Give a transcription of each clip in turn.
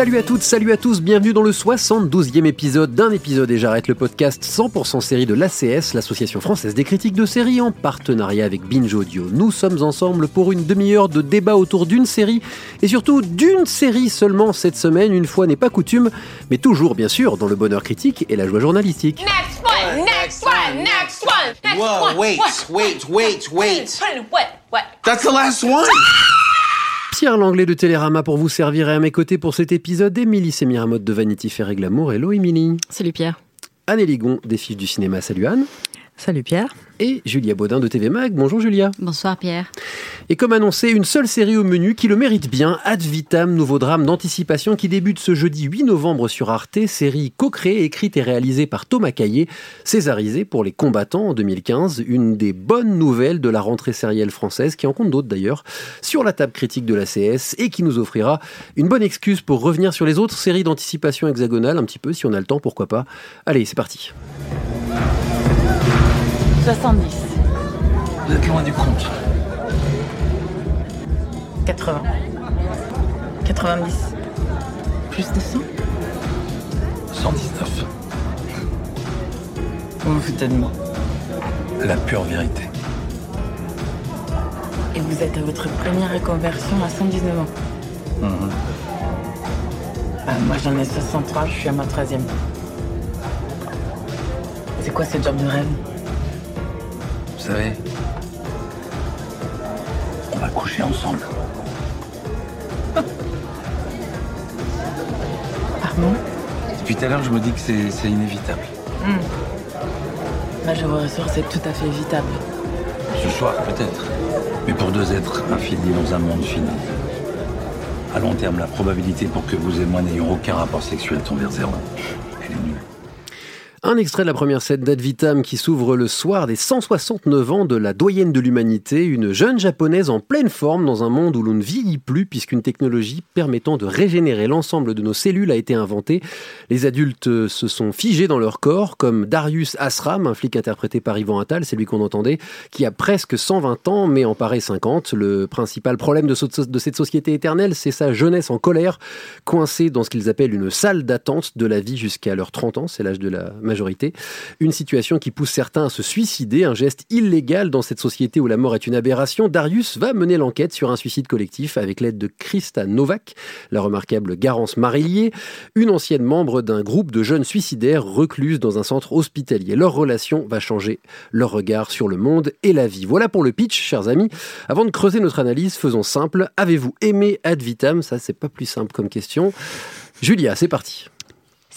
Salut à toutes, salut à tous, bienvenue dans le 72e épisode d'un épisode et j'arrête le podcast 100% série de l'ACS, l'association française des critiques de séries, en partenariat avec Binge Audio. Nous sommes ensemble pour une demi-heure de débat autour d'une série et surtout d'une série seulement cette semaine, une fois n'est pas coutume, mais toujours bien sûr dans le bonheur critique et la joie journalistique. Next one, next one, next one, next Whoa, one. wait, wait, wait, wait. What? What? That's the last one? Pierre Langlais de Télérama pour vous servir et à mes côtés pour cet épisode, Émilie Sémiramotte de Vanity Fair et Glamour. Hello Émilie. Salut Pierre. Anne Ligon des Fiches du Cinéma, salut Anne. Salut Pierre. Et Julia Baudin de TV Mag, bonjour Julia. Bonsoir Pierre. Et comme annoncé, une seule série au menu qui le mérite bien, Ad Vitam, nouveau drame d'anticipation qui débute ce jeudi 8 novembre sur Arte, série co-créée, écrite et réalisée par Thomas Caillé, césarisée pour les combattants en 2015, une des bonnes nouvelles de la rentrée sérielle française, qui en compte d'autres d'ailleurs, sur la table critique de la CS et qui nous offrira une bonne excuse pour revenir sur les autres séries d'anticipation hexagonale, un petit peu si on a le temps, pourquoi pas. Allez, c'est parti. 70, Vous êtes loin du compte. 80, 90, plus de 100 119. Vous vous foutez de moi. La pure vérité. Et vous êtes à votre première reconversion à 119 ans. Mhm. Ah, moi j'en ai 63, je suis à ma 13e. C'est quoi ce job de rêve? Savez, on va coucher ensemble. Pardon? Depuis tout à l'heure, je me dis que c'est inévitable. Là je vous rassure, c'est tout à fait évitable. Ce soir, peut-être. Mais pour deux êtres infinis dans un monde fini. À long terme, la probabilité pour que vous et moi n'ayons aucun rapport sexuel tombe vers zéro. Un extrait de la première scène d'Ad Vitam qui s'ouvre le soir des 169 ans de la doyenne de l'humanité, une jeune japonaise en pleine forme dans un monde où l'on ne vieillit plus puisqu'une technologie permettant de régénérer l'ensemble de nos cellules a été inventée. Les adultes se sont figés dans leur corps, comme Darius Asram, un flic interprété par Yvan Attal, c'est lui qu'on entendait, qui a presque 120 ans mais en paraît 50. Le principal problème de, de cette société éternelle, c'est sa jeunesse en colère, coincée dans ce qu'ils appellent une salle d'attente de la vie jusqu'à leurs 30 ans, c'est l'âge de la majorité. Une situation qui pousse certains à se suicider, un geste illégal dans cette société où la mort est une aberration. Darius va mener l'enquête sur un suicide collectif avec l'aide de Krista Novak, la remarquable Garance Marillier, une ancienne membre d'un groupe de jeunes suicidaires recluses dans un centre hospitalier. Leur relation va changer leur regard sur le monde et la vie. Voilà pour le pitch, chers amis. Avant de creuser notre analyse, faisons simple. Avez-vous aimé Ad Vitam? Ça, c'est pas plus simple comme question. Julia, c'est parti.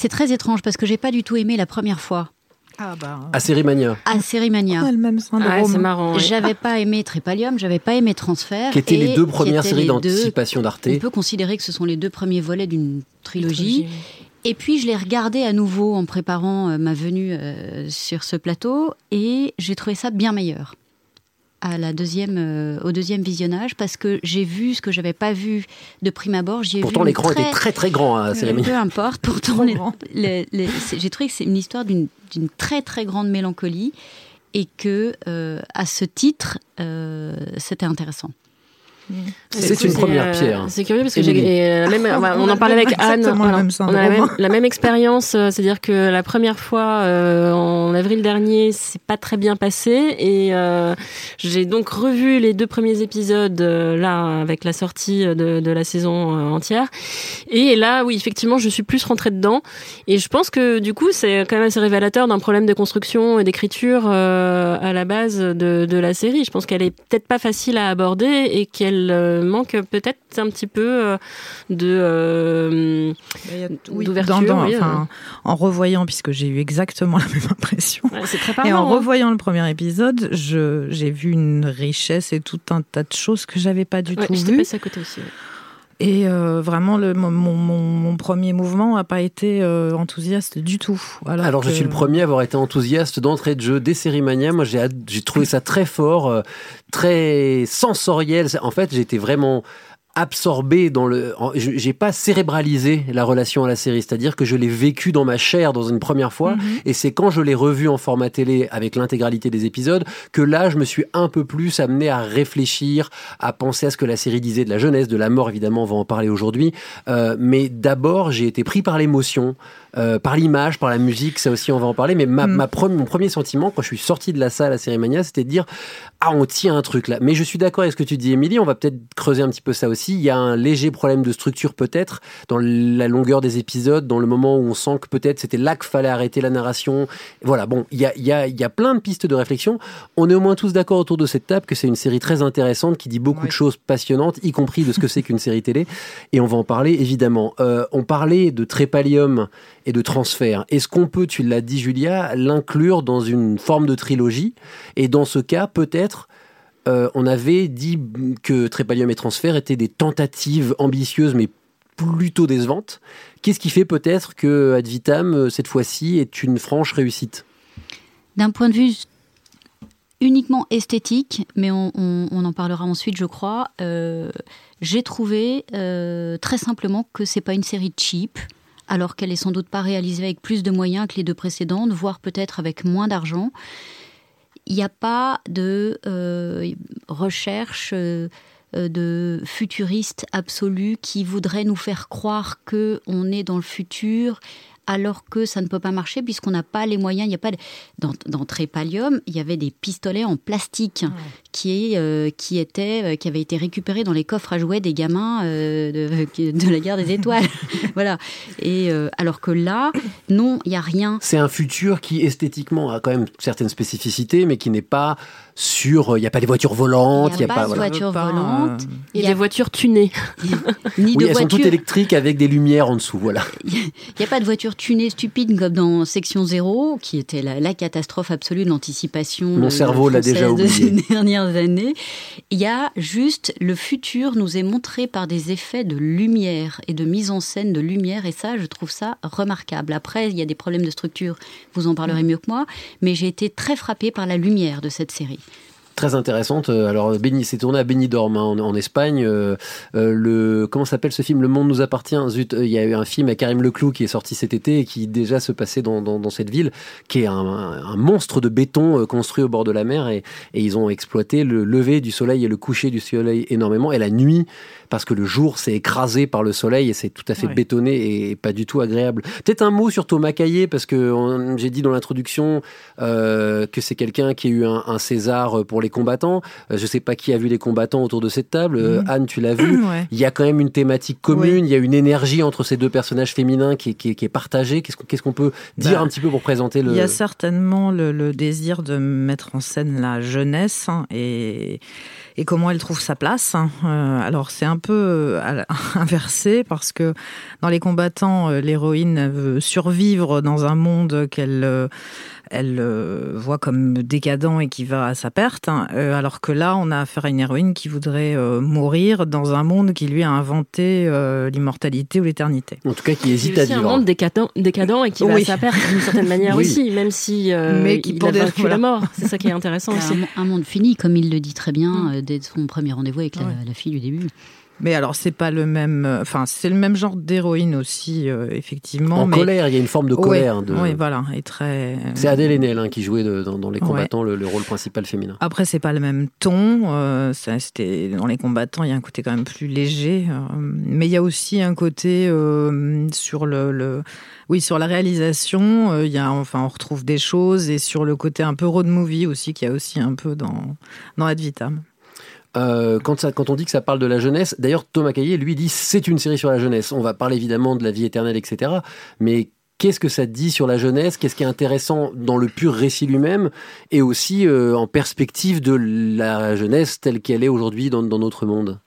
C'est très étrange parce que j'ai pas du tout aimé la première fois Ah bah. À Sérimania, à Sérimania. On a le même syndrome. Ah, c'est marrant. J'avais pas aimé Trépalium, j'avais pas aimé Transfert. qui étaient les deux premières séries d'anticipation d'Arte. On peut considérer que ce sont les deux premiers volets d'une trilogie. Et puis je l'ai regardé à nouveau en préparant euh, ma venue euh, sur ce plateau et j'ai trouvé ça bien meilleur à la deuxième, euh, au deuxième visionnage parce que j'ai vu ce que j'avais pas vu de prime abord. J'ai Pourtant, vu l'écran une était très très grand à peu Sérimania. importe. Pourtant, les- les- les- c'est- j'ai trouvé que c'est une histoire d'une d'une très très grande mélancolie et que euh, à ce titre, euh, c'était intéressant. C'est une première pierre. euh, C'est curieux parce que j'ai euh, la même, enfin, on en parlait avec Anne. On a la même, syndrome. la même expérience, euh, c'est-à-dire que la première fois euh, en avril dernier, c'est pas très bien passé et euh, j'ai donc revu les deux premiers épisodes euh, là avec la sortie de, de la saison euh, entière et là, oui, effectivement, je suis plus rentrée dedans et je pense que du coup, c'est quand même assez révélateur d'un problème de construction et d'écriture euh, à la base de, de la série. Je pense qu'elle est peut-être pas facile à aborder et qu'elle euh, manque peut-être un petit peu euh, de euh, Il y a- oui, d'ouverture. oui, enfin, en revoyant, puisque j'ai eu exactement la même impression. Ouais, c'est très et en hein. revoyant le premier épisode, je- j'ai vu une richesse et tout un tas de choses que j'avais pas du Ouais, tout vues. passée à côté aussi. ouais. Et euh, vraiment, le, mon, mon- mon premier mouvement n'a pas été euh, enthousiaste du tout. Alors, Alors, je suis le premier à avoir été enthousiaste d'entrée de jeu des séries Mania. Moi, j'ai trouvé ça très fort, euh, très sensoriel. En fait, j'étais vraiment absorbé dans le. J'ai pas cérébralisé la relation à la série, c'est-à-dire que je l'ai vécu dans ma chair dans une première fois, et c'est quand je l'ai revu en format télé avec l'intégralité des épisodes que là, je me suis un peu plus amené à réfléchir, à penser à ce que la série disait de la jeunesse, de la mort, évidemment, on va en parler aujourd'hui. Euh, mais d'abord, j'ai été pris par l'émotion, euh, par l'image, par la musique, ça aussi, on va en parler. Mais ma, ma pre- mon premier sentiment, quand je suis sorti de la salle à Cérémania, c'était de dire Ah, on tient un truc là. Mais je suis d'accord avec ce que tu dis, Émilie, on va peut-être creuser un petit peu ça aussi. Il y a un léger problème de structure, peut-être, dans la longueur des épisodes, dans le moment où on sent que peut-être c'était là qu'il fallait arrêter la narration. Voilà, bon, il y a, il y, a, il y a plein de pistes de réflexion. On est au moins tous d'accord autour de cette table que c'est une série très intéressante qui dit beaucoup de choses passionnantes, y compris de ce que c'est qu'une série télé. Et on va en parler évidemment. Euh, on parlait de trépalium et de transfert. Est-ce qu'on peut, tu l'as dit Julia, l'inclure dans une forme de trilogie? Et dans ce cas, peut-être, euh, on avait dit que trépalium et transfert étaient des tentatives ambitieuses mais plutôt décevantes. Qu'est-ce qui fait peut-être que Ad Vitam, euh, cette fois-ci, est une franche réussite? D'un point de vue uniquement esthétique, mais on, en parlera ensuite, je crois, euh, j'ai trouvé très simplement que c'est pas une série cheap, alors qu'elle est sans doute pas réalisée avec plus de moyens que les deux précédentes, voire peut-être avec moins d'argent. Il n'y a pas de euh, recherche euh, euh, de futuriste absolu qui voudrait nous faire croire que on est dans le futur alors que ça ne peut pas marcher puisqu'on n'a pas les moyens. Il y a pas de... dans, dans Trépalium, il y avait des pistolets en plastique qui, euh, qui, étaient, euh, qui avaient été récupérés dans les coffres à jouets des gamins euh, de, de la guerre des étoiles. voilà. Et euh, alors que là, non, il y a rien. C'est un futur qui esthétiquement a quand même certaines spécificités, mais qui n'est pas sur. Il n'y a pas des voitures volantes, Il n'y a, pas de voilà. voiture volante. Il y a des voitures tunées. Ni Oui, de elles sont toutes électriques avec des lumières en dessous, voilà. Il n'y a pas de voiture tunée stupide comme dans Section Zéro, qui était la, la catastrophe absolue de l'anticipation. Mon euh, cerveau l'a déjà française de oublié. ces dernières années. Il y a juste le futur nous est montré par des effets de lumière et de mise en scène de lumière, et ça, je trouve ça remarquable. Après, il y a des problèmes de structure, vous en parlerez mieux que moi, mais j'ai été très frappée par la lumière de cette série. Très intéressante. Euh, Alors, Béni, c'est tourné à Benidorm, hein, en, en Espagne. Euh, euh, le comment s'appelle ce film Le Monde nous appartient. Zut, il y a eu un film avec Karim Leclou qui est sorti cet été et qui déjà se passait dans, dans, dans cette ville, qui est un, un monstre de béton construit au bord de la mer et, et ils ont exploité le lever du soleil et le coucher du soleil énormément et la nuit parce que le jour s'est écrasé par le soleil et c'est tout à fait Ouais. bétonné et pas du tout agréable. Peut-être un mot sur Thomas Caillé parce que j'ai dit dans l'introduction euh, que c'est quelqu'un qui a eu un, un César pour les combattants. Euh, je sais pas qui a vu les combattants autour de cette table. Euh, Mhm. Anne, tu l'as vu. Ouais. Il y a quand même une thématique commune. Il y a une énergie entre ces deux personnages féminins qui est, qui est- qui est partagée. Qu'est-ce qu'on peut dire Bah, un petit peu pour présenter le Il y a certainement le, le désir de mettre en scène la jeunesse hein, et, et comment elle trouve sa place. hein. Euh, alors c'est un peu euh, inversé parce que dans les combattants, l'héroïne veut survivre dans un monde qu'elle elle euh, voit comme décadent et qui va à sa perte, hein. Euh, alors que là, on a affaire à une héroïne qui voudrait euh, mourir dans un monde qui lui a inventé euh, l'immortalité ou l'éternité. En tout cas, qui hésite C'est à aussi un vivre. monde décadent, décadent et qui va à sa perte d'une certaine manière Oui. aussi, même si euh, Mais qui il a vaincu voilà. la mort. C'est ça qui est intéressant aussi. Un, un monde fini, comme il le dit très bien euh, dès son premier rendez-vous avec la, la fille du début. Mais alors, c'est pas le même. euh, Enfin, c'est le même genre d'héroïne aussi, euh, effectivement. En mais... colère, il y a une forme de colère. Oui, de- oui, voilà. Et très. C'est Adèle Haenel hein, qui jouait de- dans, dans les Ouais. combattants le, le rôle principal féminin. Après, c'est pas le même ton. euh, ça, c'était dans les combattants, il y a un côté quand même plus léger. euh, mais il y a aussi un côté sur le, le- oui, sur la réalisation. Il y a, enfin, on retrouve des choses et sur le côté un peu road movie aussi, qu'il y a aussi un peu dans dans Ad Vitam. Euh, quand, on dit que ça parle de la jeunesse, d'ailleurs Thomas Caillé lui dit c'est une série sur la jeunesse. On va parler évidemment de la vie éternelle, etc. Mais qu'est-ce que ça dit sur la jeunesse? Qu'est-ce qui est intéressant dans le pur récit lui-même? Et aussi euh, en perspective de la jeunesse telle qu'elle est aujourd'hui dans, notre monde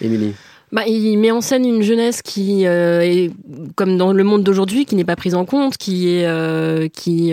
Émilie Bah, il met en scène une jeunesse qui euh, est comme dans le monde d'aujourd'hui, qui n'est pas prise en compte, qui est qui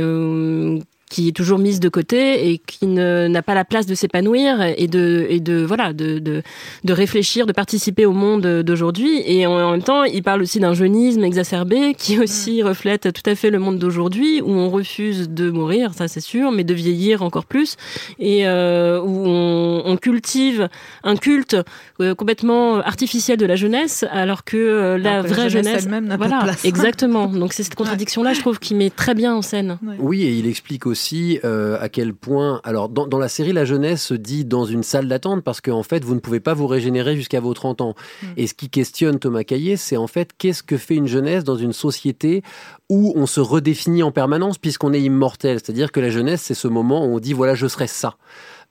qui est toujours mise de côté et qui n'a pas la place de s'épanouir et de et de voilà de, de de réfléchir, de participer au monde d'aujourd'hui. Et en, en même temps, il parle aussi d'un jeunisme exacerbé qui aussi reflète tout à fait le monde d'aujourd'hui où on refuse de mourir, ça c'est sûr, mais de vieillir encore plus et euh, où on, on cultive un culte euh, complètement artificiel de la jeunesse alors que euh, la Alors que la vraie jeunesse jeunesse, elle-même n'a pas de place. exactement. Donc c'est cette contradiction-là, je trouve, qui met très bien en scène. Oui, et il explique aussi euh, à quel point. Alors, dans, dans la série, la jeunesse se dit dans une salle d'attente parce qu'en fait, vous ne pouvez pas vous régénérer jusqu'à vos 30 ans. Et ce qui questionne Thomas Caillé, c'est en fait qu'est-ce que fait une jeunesse dans une société où on se redéfinit en permanence puisqu'on est immortel? C'est-à-dire que la jeunesse, c'est ce moment où on dit voilà, je serai ça.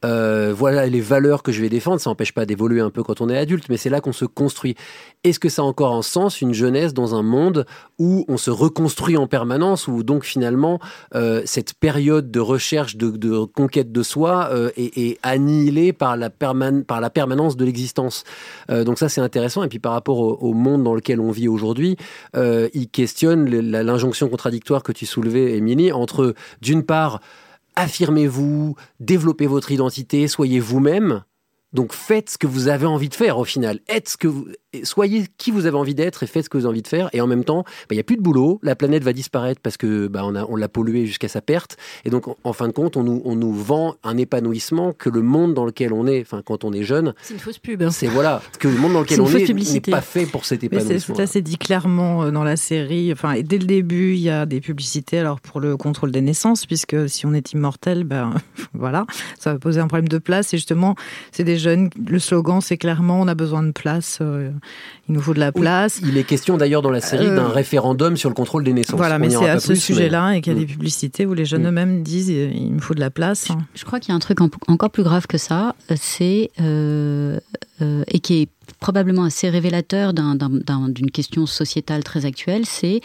Euh, voilà les valeurs que je vais défendre. Ça n'empêche pas d'évoluer un peu quand on est adulte, mais c'est là qu'on se construit. Est-ce que ça a encore un sens, une jeunesse dans un monde où on se reconstruit en permanence, où donc finalement euh, cette période de recherche, de, conquête de soi euh, est, annihilée par la, permanence de l'existence? Donc ça c'est intéressant. Et puis par rapport au, au monde dans lequel on vit aujourd'hui, il questionne l'injonction contradictoire que tu soulevais, Émilie, entre d'une part affirmez-vous, développez votre identité, soyez vous-même. Donc faites ce que vous avez envie de faire au final. Êtes ce que vous, soyez qui vous avez envie d'être et faites ce que vous avez envie de faire. Et en même temps, bah, il n'y a plus de boulot, la planète va disparaître parce que bah, on, a, on l'a polluée jusqu'à sa perte. Et donc en, fin de compte, on nous, on nous vend un épanouissement que le monde dans lequel on est, enfin quand on est jeune, C'est une fausse pub. hein. c'est voilà, que le monde dans lequel on est n'est publicité. pas fait pour cet épanouissement. ça, c'est dit clairement euh, dans la série. Enfin, et dès le début, il y a des publicités. Alors pour le contrôle des naissances, puisque si on est immortel, ben voilà, ça va poser un problème de place. Et justement, c'est des jeunes. Le slogan, c'est clairement, on a besoin de place. euh, il nous faut de la Oui, place. il est question d'ailleurs dans la série Euh, d'un référendum sur le contrôle des naissances. Voilà, On mais c'est à ce mais- sujet-là et qu'il y a Mm. des publicités où les jeunes Mm. eux-mêmes disent euh, il me faut de la place. Je crois qu'il y a un truc en- encore plus grave que ça, c'est euh, euh, et qui est probablement assez révélateur d'un- d'un- d'un- d'une question sociétale très actuelle, c'est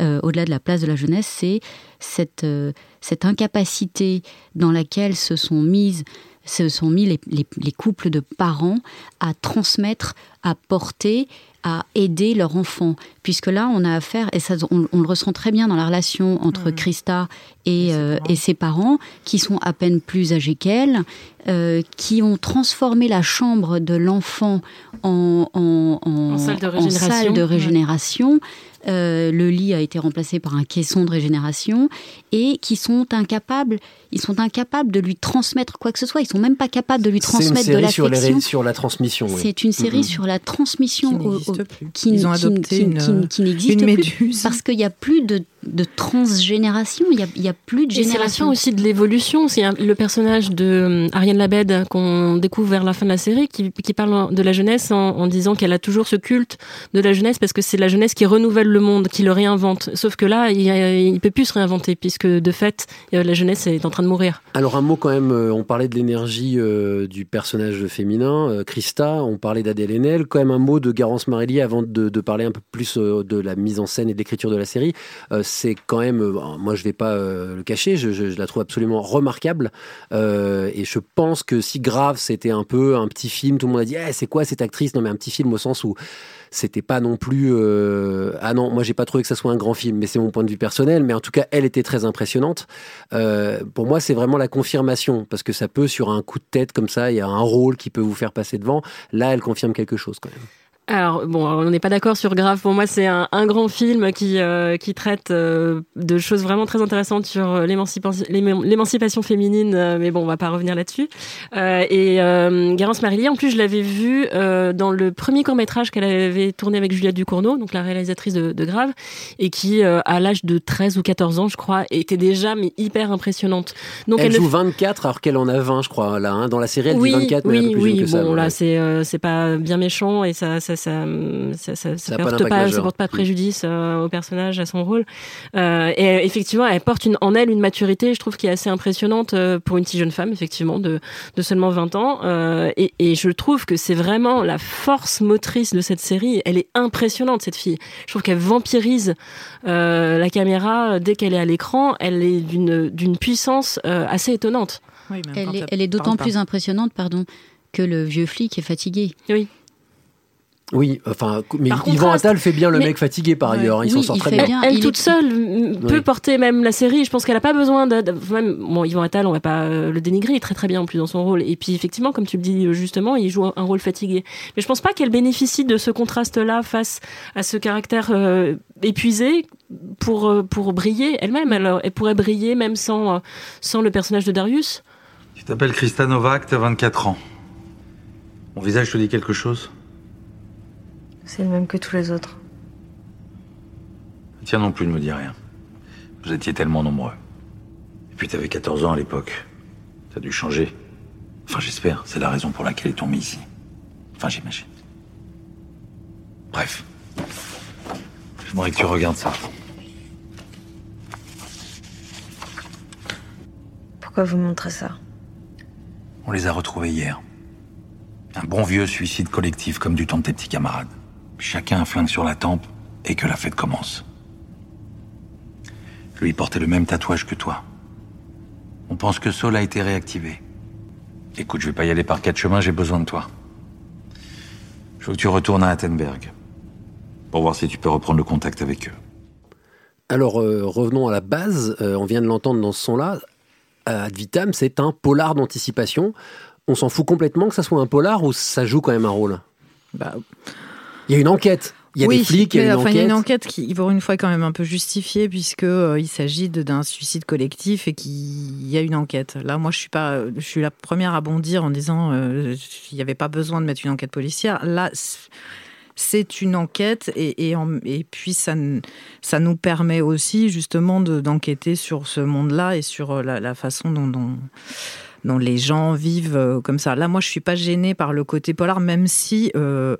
euh, au-delà de la place de la jeunesse, c'est cette, euh, cette incapacité dans laquelle se sont mises se sont mis les, les- les couples de parents à transmettre, à porter, à aider leur enfant. Puisque là, on a affaire, et ça, on, on le ressent très bien dans la relation entre Christa et, euh, et ses parents, qui sont à peine plus âgés qu'elle, euh, qui ont transformé la chambre de l'enfant en, en, en- En salle de régénération. salle de Ouais. régénération. Euh, le lit a été remplacé par un caisson de régénération et qui sont incapables, ils sont incapables de lui transmettre quoi que ce soit. Ils sont même pas capables de lui C'est une transmettre de série sur, les, l'affection. ré- sur la transmission. oui. C'est une série sur la transmission Qui n'existe plus. qui, Ils ont qui- adopté qui- une, qui- qui n'existe une plus parce qu'il n'y a plus de, de transgénération. Il y a, plus de Et c'est la fin génération. aussi de l'évolution. C'est le personnage de euh, Ariane Labed qu'on découvre vers la fin de la série qui, qui parle de la jeunesse en, en disant qu'elle a toujours ce culte de la jeunesse parce que c'est la jeunesse qui renouvelle le monde, qui le réinvente. Sauf que là, il, ne peut plus se réinventer puisque de fait, euh, la jeunesse est en train de mourir. Alors un mot quand même, euh, on parlait de l'énergie euh, du personnage féminin, euh, Christa, on parlait d'Adèle Haenel, quand même un mot de Garance Maréli avant de, de parler un peu plus de la mise en scène et de l'écriture de la série. Euh, c'est quand même, euh, moi je vais pas euh, le cacher, je, la trouve absolument remarquable. Euh, et je pense que si grave c'était un peu un petit film, tout le monde a dit Eh, c'est quoi cette actrice? Non mais un petit film au sens où c'était pas non plus ah non moi j'ai pas trouvé que ça soit un grand film mais c'est mon point de vue personnel mais en tout cas elle était très impressionnante. Pour moi c'est vraiment la confirmation parce que ça peut sur un coup de tête comme ça il y a un rôle qui peut vous faire passer devant. Là elle confirme quelque chose quand même Alors bon, on n'est pas d'accord sur Grave. Pour moi, c'est un, un grand film qui euh, qui traite euh, de choses vraiment très intéressantes sur euh, l'émancipation féminine. euh, mais bon, on va pas revenir là-dessus. Euh, et euh, Garance Marillier, en plus, je l'avais vue euh, dans le premier court métrage qu'elle avait tourné avec Juliette Ducournau, donc la réalisatrice de, de Grave, et qui euh, à l'âge de 13 ou 14 ans, je crois, était déjà mais hyper impressionnante. Donc elle, ne joue 24 alors qu'elle en a 20 je crois là hein. dans la série elle oui, dit 24 mais elle est oui, un peu plus oui. jeune que ça bon, là, ouais. c'est euh, c'est pas bien méchant et ça, ça, ça, ça, ça, Ça a ça pas porte pas, ça porte pas préjudice euh, au personnage, à son rôle. Euh, et euh, effectivement, elle porte une, en elle une maturité, je trouve, qui est assez impressionnante pour une si jeune femme, effectivement, de, de seulement 20 ans. Euh, et, et je trouve que c'est vraiment la force motrice de cette série. Elle est impressionnante, cette fille. Je trouve qu'elle vampirise euh, la caméra dès qu'elle est à l'écran. Elle est d'une d'une puissance euh, assez étonnante. Elle est, elle est d'autant plus impressionnante, pardon, que le vieux flic est fatigué. Oui. Oui, enfin, mais Par Yvan contraste, Attal fait bien le mais- mec fatigué par ailleurs. Il s'en sort il très bien. bien. Elle il toute est- seule peut Oui. porter même la série. Je pense qu'elle a pas besoin de, de- même bon Yvan Attal, on va pas euh, le dénigrer, il est très très bien en plus dans son rôle. Et puis effectivement, comme tu le dis euh, justement, il joue un, rôle fatigué. Mais je pense pas qu'elle bénéficie de ce contraste-là face à ce caractère euh, épuisé pour pour briller elle-même. Elle, elle pourrait briller même sans sans le personnage de Darius. Tu t'appelles Krista Novak, t'as 24 ans. Mon visage te dit quelque chose? C'est le même que tous les autres. Le tien non plus ne me dit rien. Vous étiez tellement nombreux. Et puis t'avais 14 ans à l'époque. T'as dû changer. Enfin, j'espère. C'est la raison pour laquelle ils t'ont mis ici. Enfin, j'imagine. Bref. J'aimerais que tu regardes ça. Pourquoi vous montrez ça? On les a retrouvés hier. Un bon vieux suicide collectif comme du temps de tes petits camarades. Chacun un flingue sur la tempe et que la fête commence. Lui portait le même tatouage que toi. On pense que Saul a été réactivé. Écoute, je vais pas y aller par quatre chemins, j'ai besoin de toi. Je veux que tu retournes à Attenberg. Pour voir si tu peux reprendre le contact avec eux. Alors euh, revenons à la base. Euh, on vient de l'entendre dans ce son-là. Ad vitam, c'est un polar d'anticipation. On s'en fout complètement que ça soit un polar ou ça joue quand même un rôle? Bah, Il y a une enquête. Il y a oui, des flics, il y a une enfin, enquête. il y a une enquête qui, pour une fois, est quand même un peu justifiée, puisque euh, il s'agit d'un suicide collectif et qu'il y a une enquête. Là, moi, je suis pas, je suis la première à bondir en disant euh, il n'y avait pas besoin de mettre une enquête policière. Là, c'est une enquête et, et, en- et puis ça, ça nous permet aussi justement de- d'enquêter sur ce monde-là et sur euh, la, la façon dont, dont, dont les gens vivent euh, comme ça. Là, moi, je suis pas gênée par le côté polar, même si. euh,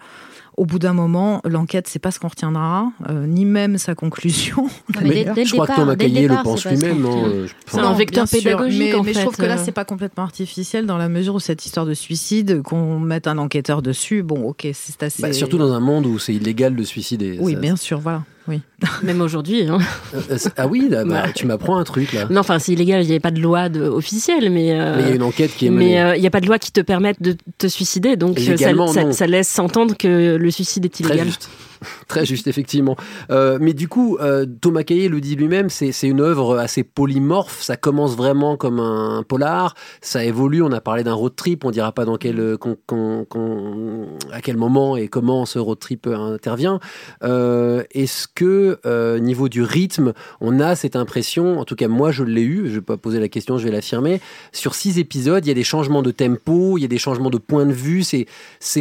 au bout d'un moment, l'enquête, c'est pas ce qu'on retiendra, euh, ni même sa conclusion. mais dès- dès le je crois que départ- Thomas dès le Caillé le pense lui-même. qu'on hein, C'est un vecteur pédagogique, mais, en mais je trouve que là, euh. c'est pas complètement artificiel dans la mesure où cette histoire de suicide, qu'on mette un enquêteur dessus, bon, ok, c'est assez. Bah, surtout dans un monde où c'est illégal de suicider. Oui, Ça- bien sûr, voilà. Oui. Même aujourd'hui. Hein. Euh, euh, ah oui, là, bah, Ouais. tu m'apprends un truc là. Non, enfin, c'est illégal. Il n'y avait pas de loi de, officielle, mais. euh, Mais il y a une enquête qui est menée. Mais euh, il n'y a pas de loi qui te permette de te suicider, donc ça, laisse s'entendre que le suicide est Très illégal. juste. Très juste, effectivement. Euh, mais du coup, euh, Thomas Caillé le dit lui-même, c'est une œuvre assez polymorphe. Ça commence vraiment comme un polar, ça évolue. On a parlé d'un road trip, on dira pas dans quel, con- con- à quel moment et comment ce road trip euh, intervient. Euh, Est-ce que, euh, niveau du rythme, on a cette impression, en tout cas moi je l'ai eu, je vais pas poser la question, je vais l'affirmer, sur six épisodes, il y a des changements de tempo, il y a des changements de point de vue, c'est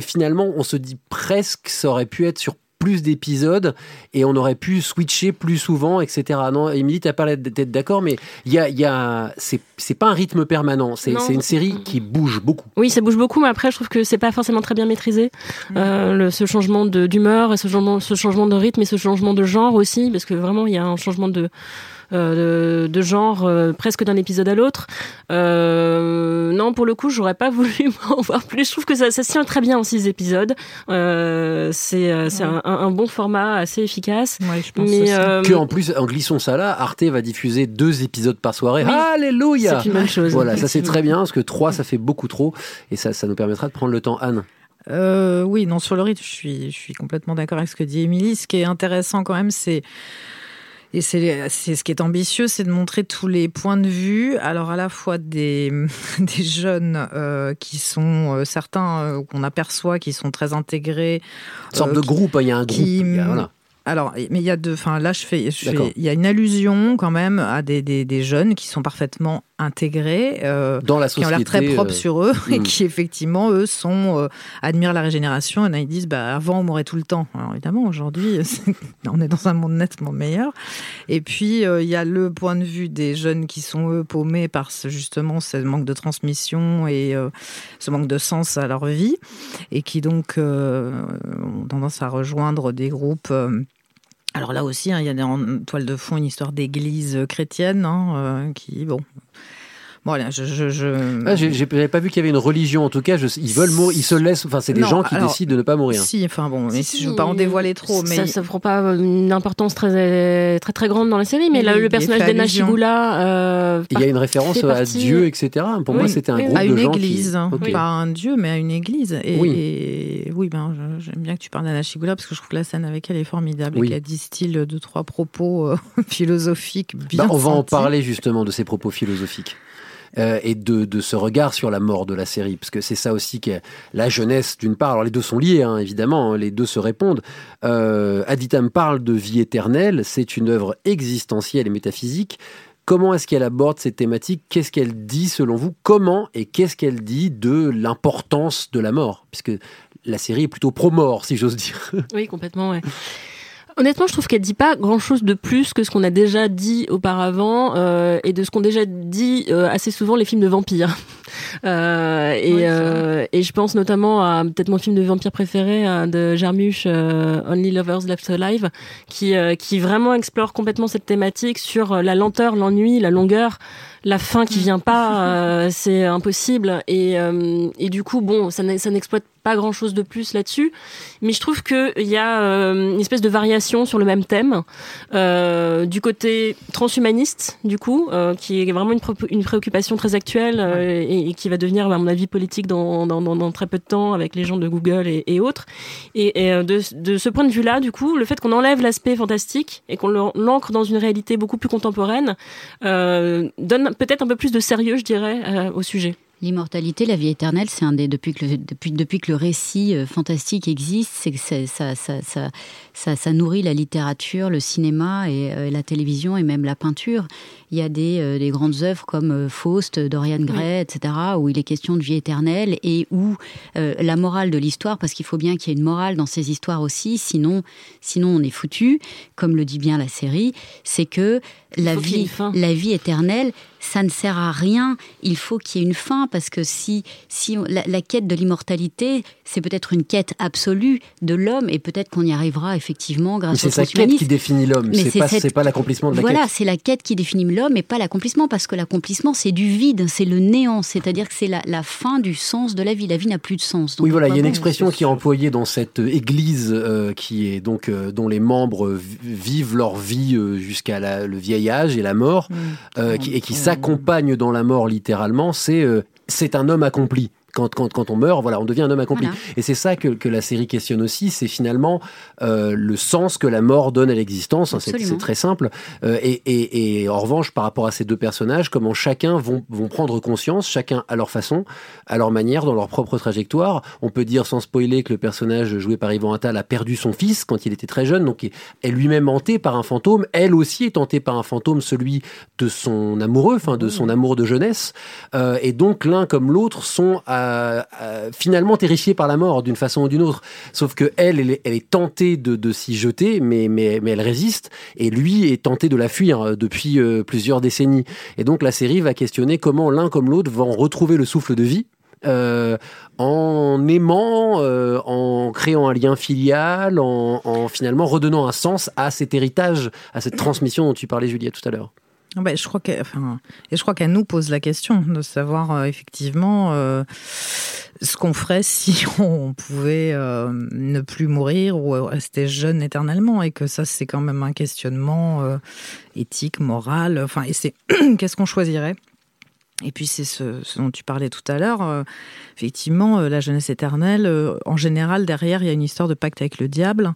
finalement, on se dit presque, ça aurait pu être sur plus d'épisodes et on aurait pu switcher plus souvent, etc. Non, Émilie, t'as pas l'air d'être d'accord, mais il y a, il y a, c'est c'est pas un rythme permanent. C'est une série qui bouge beaucoup. Oui, ça bouge beaucoup, mais après, je trouve que c'est pas forcément très bien maîtrisé. Euh, le- ce changement de- d'humeur, et ce changement, ce changement de rythme et ce changement de genre aussi, parce que vraiment, il y a un changement de, euh, de, genre euh, presque d'un épisode à l'autre. Euh, non, pour le coup, j'aurais pas voulu en voir plus. Je trouve que ça, ça se tient très bien en six épisodes. Euh, c'est c'est un, un bon format assez efficace. Ouais, je pense mais euh, Que en plus, en glissons ça là, Arte va diffuser deux épisodes par soirée. Oui. Alléluia C'est une bonne chose, Voilà, ça c'est très bien parce que trois, ça fait beaucoup trop et ça, ça nous permettra de prendre le temps. Anne. Euh, oui, non, sur le rythme, je suis, je suis complètement d'accord avec ce que dit Émilie. Ce qui est intéressant quand même, c'est. Et c'est c'est ce qui est ambitieux, c'est de montrer tous les points de vue, alors à la fois des, des jeunes euh, qui sont euh, certains euh, qu'on aperçoit qui sont très intégrés. Une sorte de qui- groupe, hein, il y a un groupe. qui- a- voilà. Alors, mais il y a deux. Enfin, là, je fais. je fais- D'accord. il y a une allusion quand même à des, des, des jeunes qui sont parfaitement intégrés, euh, Dans la qui ont l'air très propres euh, sur eux et hmm. qui effectivement eux sont euh, admirent la régénération. Et là, ils disent bah avant on mourait tout le temps. Alors évidemment aujourd'hui on est dans un monde nettement meilleur. Et puis il y a le point de vue des jeunes qui sont eux paumés par ce, justement ce manque de transmission et ce manque de sens à leur vie et qui donc ont tendance à rejoindre des groupes. Alors là aussi, hein, il y a en toile de fond une histoire d'église chrétienne hein, euh, qui, bon, Voilà, je. je, je... Ah, J'avais pas vu qu'il y avait une religion en tout cas. Je, ils veulent mourir, ils se laissent. Enfin, c'est des Non, gens qui alors, décident de ne pas mourir. Si, enfin bon, mais je veux pas en dévoiler trop. Mais ça, ça prend pas une importance très très très grande dans la série, mais Oui, là, il le personnage allusion. Shigula. euh, Il y a une référence à partie- Dieu, etc. Pour moi, c'était un oui, groupe à de une gens église, qui. hein, Ok. pas un dieu, mais à une église. Et Oui. et oui, ben, j'aime bien que tu parles d'Anna Shigula parce que je trouve que la scène avec elle est formidable Oui. et qu'elle distille deux trois propos euh, philosophiques bien. Bah, on va en parler justement de ces propos philosophiques. Euh, et de, de ce regard sur la mort de la série, parce que c'est ça aussi que la jeunesse d'une part. Alors les deux sont liés, hein, évidemment, hein, les deux se répondent. Euh, Aditam parle de vie éternelle, c'est une œuvre existentielle et métaphysique. Comment est-ce qu'elle aborde ces thématiques Qu'est-ce qu'elle dit selon vous? Comment et qu'est-ce qu'elle dit de l'importance de la mort? Puisque la série est plutôt pro-mort, si j'ose dire. Oui, complètement, ouais. Honnêtement, je trouve qu'elle dit pas grand-chose de plus que ce qu'on a déjà dit auparavant euh, et de ce qu'ont déjà dit euh, assez souvent les films de vampires. Euh, et, Oui, euh, et je pense notamment à peut-être mon film de vampire préféré euh, de Jarmusch, euh, Only Lovers Left Alive, qui euh, qui vraiment explore complètement cette thématique sur la lenteur, l'ennui, la longueur, la fin qui vient pas, euh, c'est impossible. Et, euh, et du coup, bon, ça n'exploite pas grand chose de plus là-dessus. Mais je trouve qu'il y a euh, une espèce de variation sur le même thème. Euh, du côté transhumaniste, du coup, euh, qui est vraiment une, pré- une préoccupation très actuelle et, et qui va devenir, à mon avis, politique dans, dans, dans, dans très peu de temps avec les gens de Google et, et autres. Et, et, de, de ce point de vue-là, du coup, le fait qu'on enlève l'aspect fantastique et qu'on l'ancre dans une réalité beaucoup plus contemporaine donne peut-être un peu plus de sérieux, je dirais, au sujet. L'immortalité, la vie éternelle, c'est un des depuis que le, depuis, que le récit euh, fantastique existe, c'est que ça, ça, ça, ça nourrit la littérature, le cinéma et, euh, la télévision et même la peinture. Il y a des, euh, des grandes œuvres comme euh, Faust, Dorian Gray, etc., où il est question de vie éternelle et où euh, la morale de l'histoire, parce qu'il faut bien qu'il y ait une morale dans ces histoires aussi, sinon, sinon on est foutu, comme le dit bien la série, c'est que la vie, la vie éternelle, ça ne sert à rien. Il faut qu'il y ait une fin parce que si, si on- la, la quête de l'immortalité, c'est peut-être une quête absolue de l'homme et peut-être qu'on y arrivera effectivement grâce au c'est sa quête qui définit l'homme. C'est pas, cette- pas l'accomplissement de la voilà, quête. c'est la quête qui définit l'homme et pas l'accomplissement, parce que l'accomplissement, c'est du vide, c'est le néant, c'est-à-dire que c'est la, la fin du sens de la vie. La vie n'a plus de sens. Donc Oui, voilà, il y a une expression qui est employée dans cette euh, église euh, qui est donc euh, dont les membres vi- vivent leur vie euh, jusqu'à la- le vieil âge et la mort, euh, qui- et qui s'accompagnent dans la mort littéralement. C'est euh, c'est un homme accompli. Quand, quand, quand on meurt, voilà, on devient un homme accompli. Voilà. Et c'est ça que, que la série questionne aussi, c'est finalement euh, le sens que la mort donne à l'existence. hein, C'est très simple. Euh, et, et, et en revanche, par rapport à ces deux personnages, comment chacun vont, vont prendre conscience, chacun à leur façon, à leur manière, dans leur propre trajectoire. On peut dire sans spoiler que le personnage joué par Yvan Attal a perdu son fils quand il était très jeune, donc est lui-même hanté par un fantôme. Elle aussi est hantée par un fantôme, celui de son amoureux, enfin de son amour de jeunesse. Euh, et donc l'un comme l'autre sont euh, euh, finalement terrifiés par la mort d'une façon ou d'une autre. Sauf que elle, est, tentée de, de s'y jeter, mais, mais, mais elle résiste. Et lui est tenté de la fuir euh, depuis plusieurs décennies. Et donc la série va questionner comment l'un comme l'autre vont retrouver le souffle de vie. en aimant, en créant un lien filial, en, en finalement redonnant un sens à cet héritage, à cette transmission dont tu parlais, Juliette, tout à l'heure. Ah ben, je crois qu'elle nous pose la question de savoir euh, effectivement euh, ce qu'on ferait si on pouvait euh, ne plus mourir ou rester jeune éternellement et que ça c'est quand même un questionnement éthique, moral. Enfin, et c'est qu'est-ce qu'on choisirait? Et puis c'est ce, ce dont tu parlais tout à l'heure. euh, effectivement, euh, la jeunesse éternelle, euh, en général, derrière, il y a une histoire de pacte avec le diable.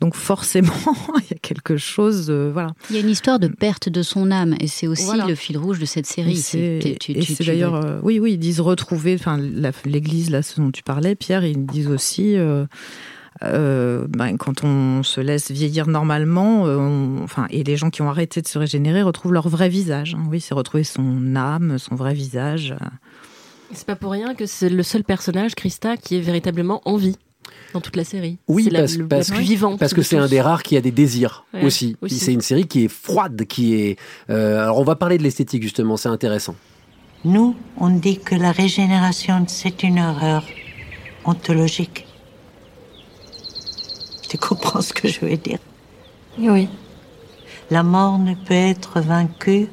Donc forcément, il y a quelque chose... voilà. Il y a une histoire de perte de son âme et c'est aussi Voilà. le fil rouge de cette Et série. et c'est d'ailleurs, oui, oui, ils disent retrouver, enfin, l'église, là, ce dont tu parlais, Pierre, ils disent aussi, euh, euh, ben, quand on se laisse vieillir normalement, euh, on- enfin, et les gens qui ont arrêté de se régénérer retrouvent leur vrai visage. hein. Oui, c'est retrouver son âme, son vrai visage. C'est pas pour rien que c'est le seul personnage, Krista, qui est véritablement en vie dans toute la série. Oui, c'est la, parce, le- parce- la plus vivante. parce que c'est un des rares qui a des désirs Ouais, aussi. aussi. C'est une série qui est froide, qui est. euh, alors on va parler de l'esthétique justement, c'est intéressant. Nous, on dit que la régénération, c'est une erreur ontologique. Tu comprends ce que je veux dire? Oui. La mort ne peut être vaincue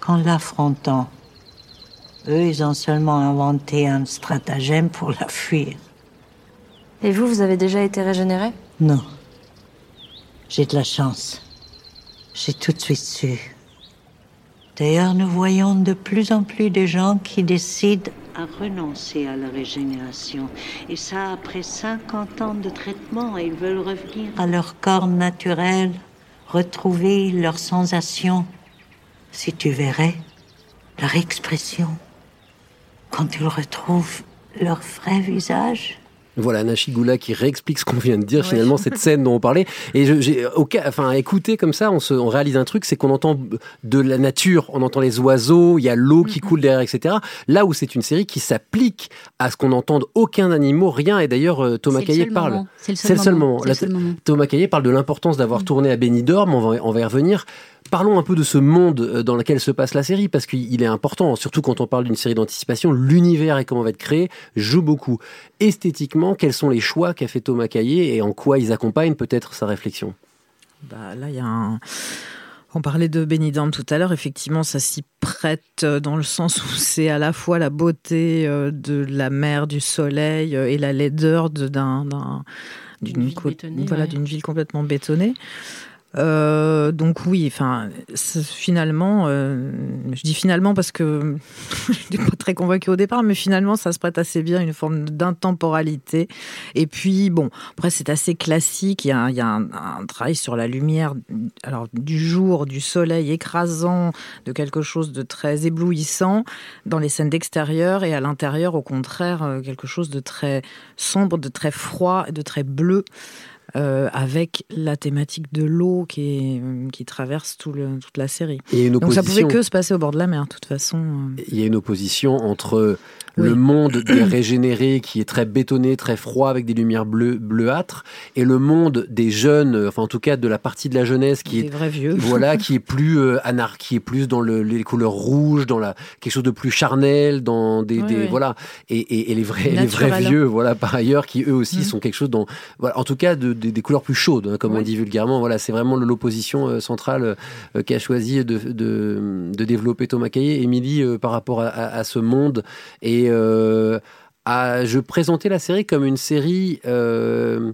qu'en l'affrontant. Eux, ils ont seulement inventé un stratagème pour la fuir. Et vous, vous avez déjà été régénéré? Non. J'ai de la chance. J'ai tout de suite su. D'ailleurs, nous voyons de plus en plus de gens qui décident à renoncer à la régénération. Et ça, après 50 ans de traitement, ils veulent revenir à leur corps naturel, retrouver leurs sensations. Si tu verrais leur expression quand ils retrouvent leur vrai visage. Voilà, Nashigula qui réexplique ce qu'on vient de dire, finalement, cette scène dont on parlait. Et j'ai, enfin, écouter comme ça, on, se, on réalise un truc, c'est qu'on entend de la nature, on entend les oiseaux, il y a l'eau qui coule derrière, etc. Là où c'est une série qui s'applique à ce qu'on n'entende aucun animal, rien. Et d'ailleurs, euh, Thomas seul parle. C'est le seul moment. moment. C'est le Là, seul moment. Thomas Caillet parle de l'importance d'avoir tourné à Benidorm, on va, on va y revenir. Parlons un peu de ce monde euh, dans lequel se passe la série, parce qu'il est important, surtout quand on parle d'une série d'anticipation, l'univers et comment va être créé joue beaucoup. Esthétiquement, quels sont les choix qu'a fait Thomas Caillet et en quoi ils accompagnent peut-être sa réflexion? Bah, là, il y a un. On parlait de Benidorm tout à l'heure, effectivement, ça s'y prête euh, dans le sens où c'est à la fois la beauté euh, de la mer, du soleil et la laideur de- d'un, d'un- d'une voilà, ouais. d'une ville complètement bétonnée. Euh, donc oui, enfin, finalement, euh, je dis finalement parce que je n'étais pas très convaincue au départ, mais finalement, ça se prête assez bien à une forme d'intemporalité. Et puis, bon, après, c'est assez classique. Il y a, a un, un travail sur la lumière, alors du jour, du soleil écrasant, de quelque chose de très éblouissant dans les scènes d'extérieur, et à l'intérieur, au contraire, euh, quelque chose de très sombre, de très froid, de très bleu euh, avec la thématique de l'eau qui, est, qui traverse tout le- toute la série. Et Donc ça pouvait que se passer au bord de la mer, de toute façon. euh. Il y a une opposition entre Oui. le monde des régénérés qui est très bétonné, très froid avec des lumières bleu, bleuâtres et le monde des jeunes, euh, enfin en tout cas de la partie de la jeunesse qui Des est vrais vieux. voilà, qui est plus euh, anar- qui est plus dans le- les couleurs rouges, dans la quelque chose de plus charnel, dans des, Oui, des- oui. voilà et, et- et les vrais les vrais vieux, voilà par ailleurs qui eux aussi Mhm. sont quelque chose dans voilà en tout cas de- de- des couleurs plus chaudes, hein, comme on dit vulgairement. Voilà, c'est vraiment l'opposition euh, centrale euh, qu'a choisi de, de, de développer Thomas Caillet, Émilie, euh, par rapport à, à- à ce monde. Et euh, à- je présentais la série comme une série, euh,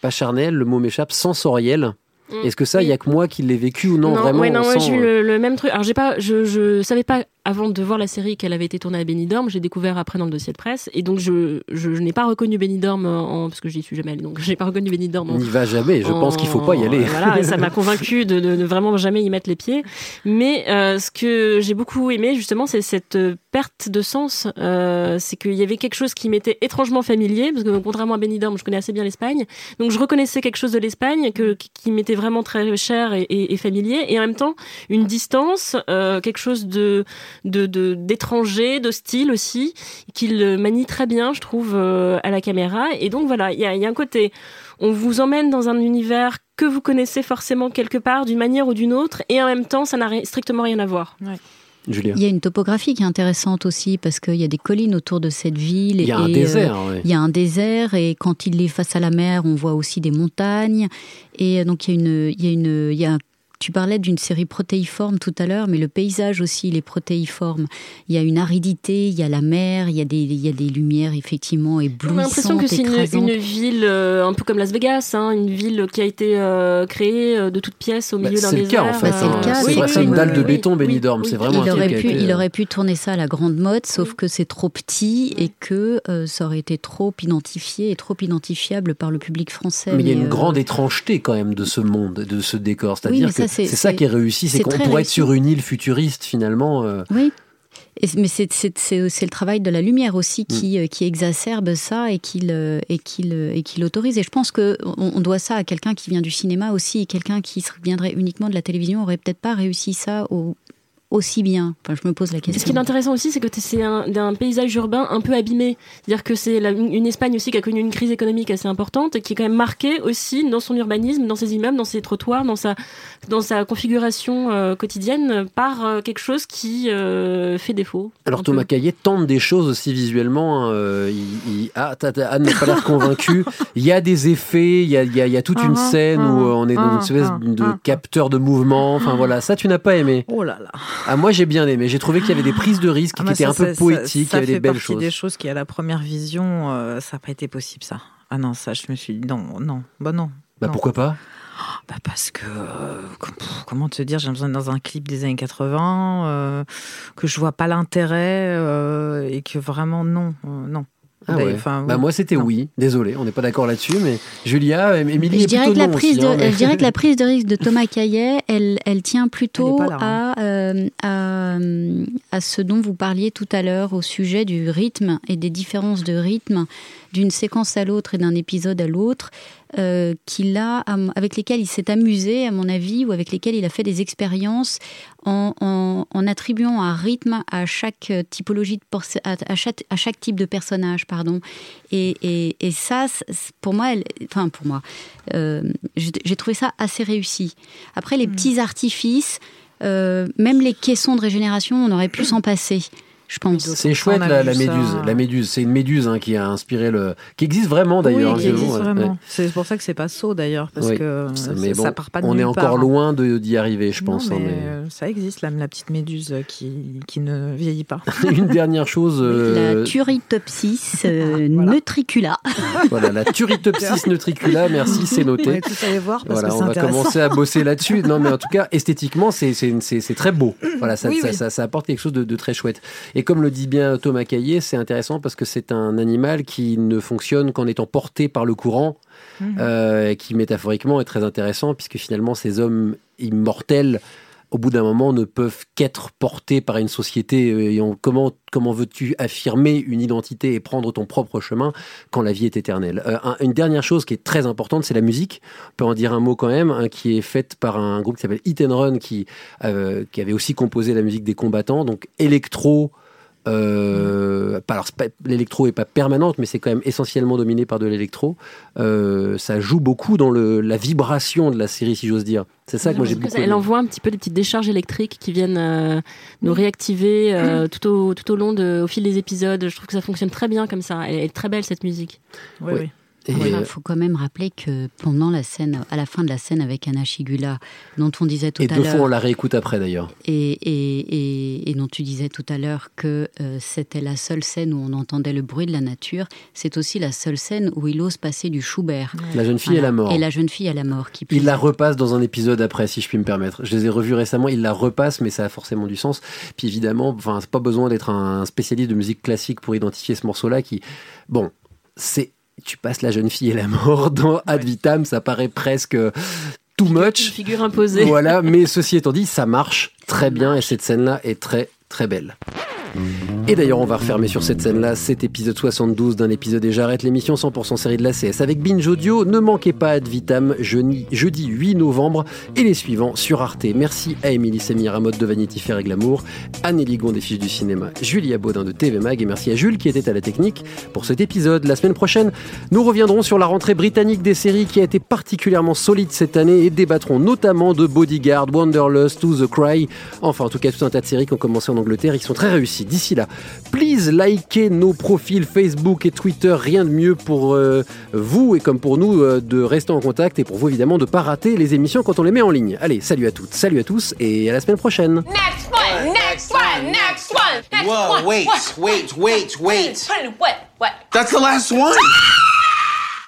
pas charnelle, le mot m'échappe, sensorielle. Mm. Est-ce que ça, il y a que moi qui l'ai vécu ou non, Non, vraiment ouais, non, on moi, j'ai eu le, le même truc. Alors, j'ai pas, je, je savais pas avant de voir la série qu'elle avait été tournée à Benidorm. J'ai découvert après dans le dossier de presse, et donc je, je, je n'ai pas reconnu Benidorm en, parce que j'y suis jamais allée, donc j'ai pas reconnu Benidorm. en- On n'y va jamais. Je en- pense qu'il faut pas y aller. Voilà, et ça m'a convaincu de, de, de vraiment jamais y mettre les pieds. Mais euh, ce que j'ai beaucoup aimé justement, c'est cette perte de sens. Euh, c'est qu'il y avait quelque chose qui m'était étrangement familier, parce que contrairement à Benidorm, je connais assez bien l'Espagne, donc je reconnaissais quelque chose de l'Espagne que, qui, qui m'était vraiment très cher et, et, et familier, et en même temps une distance, euh, quelque chose de de de- d'hostile aussi, qu'il manie très bien, je trouve, euh, à la caméra. Et donc voilà, il y a, il y a un côté on vous emmène dans un univers que vous connaissez forcément quelque part, d'une manière ou d'une autre, et en même temps, ça n'a ri- strictement rien à voir. Julien. Il y a une topographie qui est intéressante aussi parce qu'il y a des collines autour de cette ville. Il y a un et, désert, euh, ouais. Il y a un désert et quand il est face à la mer, on voit aussi des montagnes. Et euh, donc il y a une, il y a une, il y a un- tu parlais d'une série protéiforme tout à l'heure, mais le paysage aussi, il est protéiforme. Il y a une aridité, il y a la mer, il y a des, il y a des lumières effectivement On éblouissantes, a l'impression que c'est une, ville euh, un peu comme Las Vegas, hein, une ville qui a été euh, créée euh, de toutes pièces au Bah, milieu d'un c'est le désert. cas en fait. Bah, c'est le hein. cas, C'est c'est vrai, c'est comme, une dalle de béton, Benidorm. C'est vraiment il un aurait, truc pu, a été, il aurait pu tourner ça à la grande mode, sauf que c'est trop petit et que euh, ça aurait été trop identifié et trop identifiable par le public français. Mais il y a une euh, grande étrangeté quand même de ce monde, de ce décor. Oui, C'est-à-dire mais que ça, c'est- ça qui est réussi, c'est qu'on pourrait être sur une île futuriste finalement. euh, Oui. Et mais c'est c'est- c'est- c'est le travail de la lumière Mm. aussi qui, euh, qui exacerbe ça et qui et et l'autorise. Et je pense qu'on on doit ça à quelqu'un qui vient du cinéma aussi. Et quelqu'un qui viendrait uniquement de la télévision aurait peut-être pas réussi ça au- aussi bien. Enfin, je me pose la Et ce qui question. est intéressant aussi, c'est que c'est un, paysage urbain un peu abîmé. C'est-à-dire que c'est une une Espagne aussi qui a connu une crise économique assez importante et qui est quand même marquée aussi dans son urbanisme, dans ses immeubles, dans ses trottoirs, dans sa, dans sa configuration euh, quotidienne par euh, quelque chose qui euh, fait défaut. Alors Thomas peu. Caillet tente des choses aussi visuellement. il, il- ah, Anne n'a pas l'air convaincue. Il y a des effets, il y a, il y a- il y a toute une Ah, scène ah, où euh, on est dans une ah, espèce ah, de capteur de mouvement. Enfin voilà, ça tu n'as pas aimé. Oh là là. Ah, moi j'ai bien aimé. J'ai trouvé qu'il y avait des prises de risques Ah, qui étaient un peu poétiques, ça il y avait des belles choses. des choses qui, à la première vision, euh, ça n'a pas été possible, ça. Ah non, ça, je me suis dit, non, non, bah non. Bah non. pourquoi pas? Bah parce que, euh, comment te dire, j'ai besoin dans un clip des années 80, euh, que je vois pas l'intérêt euh, et que vraiment, non, non. Ah D'ailleurs, ouais. enfin, Bah oui. moi c'était oui. Désolé, on n'est pas d'accord là-dessus, mais Julia, Émilie Je dirais, que la prise aussi, de, hein, mais- je dirais que la prise de risque de Thomas Caillet, elle, elle tient plutôt Elle là, à, euh, à, à ce dont vous parliez tout à l'heure au sujet du rythme et des différences de rythme d'une séquence à l'autre et d'un épisode à l'autre, euh, qu'il a, avec lesquels il s'est amusé, à mon avis, ou avec lesquels il a fait des expériences en, en- en attribuant un rythme à chaque typologie de porce- à, à chaque, à chaque type de personnage, pardon. Et, et- et ça, pour moi, elle- enfin pour moi, euh, j'ai trouvé ça assez réussi. Après, les petits artifices, euh, même les caissons de régénération, on aurait pu s'en passer, je pense. C'est chouette la, ça. méduse. La méduse, c'est une méduse hein, qui a inspiré le, qui existe vraiment d'ailleurs. Oui, qui hein, existe ouais, vraiment. ouais. C'est pour ça que c'est pas saut d'ailleurs, parce Oui, que ça- ça, mais bon, ça part pas de on est encore part. hein. loin de- d'y arriver, je Non, pense. hein, mais, mais- euh, Ça existe, la, la petite méduse qui, qui ne vieillit pas. Une dernière chose. euh, La Turritopsis euh, nutricula. voilà, la Turritopsis nutricula, merci, c'est noté. On va tous aller voir parce Voilà, que on c'est va intéressant. commencer à bosser là-dessus. Non, mais en tout cas, esthétiquement, c'est très beau. Voilà, ça, apporte quelque chose de, de très chouette. Et comme le dit bien Thomas Caillé, c'est intéressant parce que c'est un animal qui ne fonctionne qu'en étant porté par le courant, euh, et qui métaphoriquement est très intéressant puisque finalement, ces hommes immortels, au bout d'un moment, ne peuvent qu'être portés par une société. euh, Et on- comment comment veux-tu affirmer une identité et prendre ton propre chemin quand la vie est éternelle? Euh, un- Une dernière chose qui est très importante, c'est la musique. On peut en dire un mot quand même, hein, qui est faite par un groupe qui s'appelle Hit and Run, qui, euh, qui avait aussi composé la musique des combattants, donc électro. Euh, alors l'électro est pas permanente, mais c'est quand même essentiellement dominé par de l'électro. Euh, ça joue beaucoup dans le, la vibration de la série, si j'ose dire. C'est ça que moi j'ai beaucoup. ça- Elle envoie un petit peu des petites décharges électriques qui viennent euh, nous réactiver euh, tout, au, tout au long, de, au fil des épisodes. Je trouve que ça fonctionne très bien comme ça. Elle est très belle cette musique. Oui, oui. Il euh, faut quand même rappeler que pendant la scène, à la fin de la scène avec Anna Shigula, dont on disait tout et à deux fois on l'heure, la réécoute après d'ailleurs. et, et, et, et dont tu disais tout à l'heure que euh, c'était la seule scène où on entendait le bruit de la nature, c'est aussi la seule scène où il ose passer du Schubert. La jeune fille Voilà. est la mort. Et la jeune fille à la mort. Qui Il la repasse dans un épisode après, si je puis me permettre. Je les ai revus récemment, il la repasse, mais ça a forcément du sens. Puis évidemment, enfin, c'est pas besoin d'être un spécialiste de musique classique pour identifier ce morceau-là qui, bon, c'est, tu passes la jeune fille et la mort dans Ad Vitam, ça paraît presque too much. Figure imposée. Voilà, mais ceci étant dit, ça marche très bien et cette scène-là est très très belle. Et d'ailleurs, on va refermer sur cette scène-là cet épisode 72 d'un épisode et j'arrête l'émission 100% série de la CS avec Binge Audio. Ne manquez pas Ad Vitam jeudi, jeudi 8 novembre et les suivants sur Arte. Merci à Émilie Semir, à mode de Vanity Fair et Glamour, Anne Ligon des Fiches du Cinéma, Julia Baudin de TV Mag et merci à Jules qui était à la technique pour cet épisode. La semaine prochaine, nous reviendrons sur la rentrée britannique des séries qui a été particulièrement solide cette année et débattrons notamment de Bodyguard, Wanderlust, To The Cry, enfin en tout cas tout un tas de séries qui ont commencé en Angleterre et qui sont très réussies. D'ici là, please likez nos profils Facebook et Twitter, rien de mieux pour euh, vous et comme pour nous euh, de rester en contact et pour vous évidemment de ne pas rater les émissions quand on les met en ligne. Allez, salut à toutes, salut à tous et à la semaine prochaine. Next one, next one, next one, next Whoa, one. wait, wait, wait, wait. Put it, what, what? That's the last one.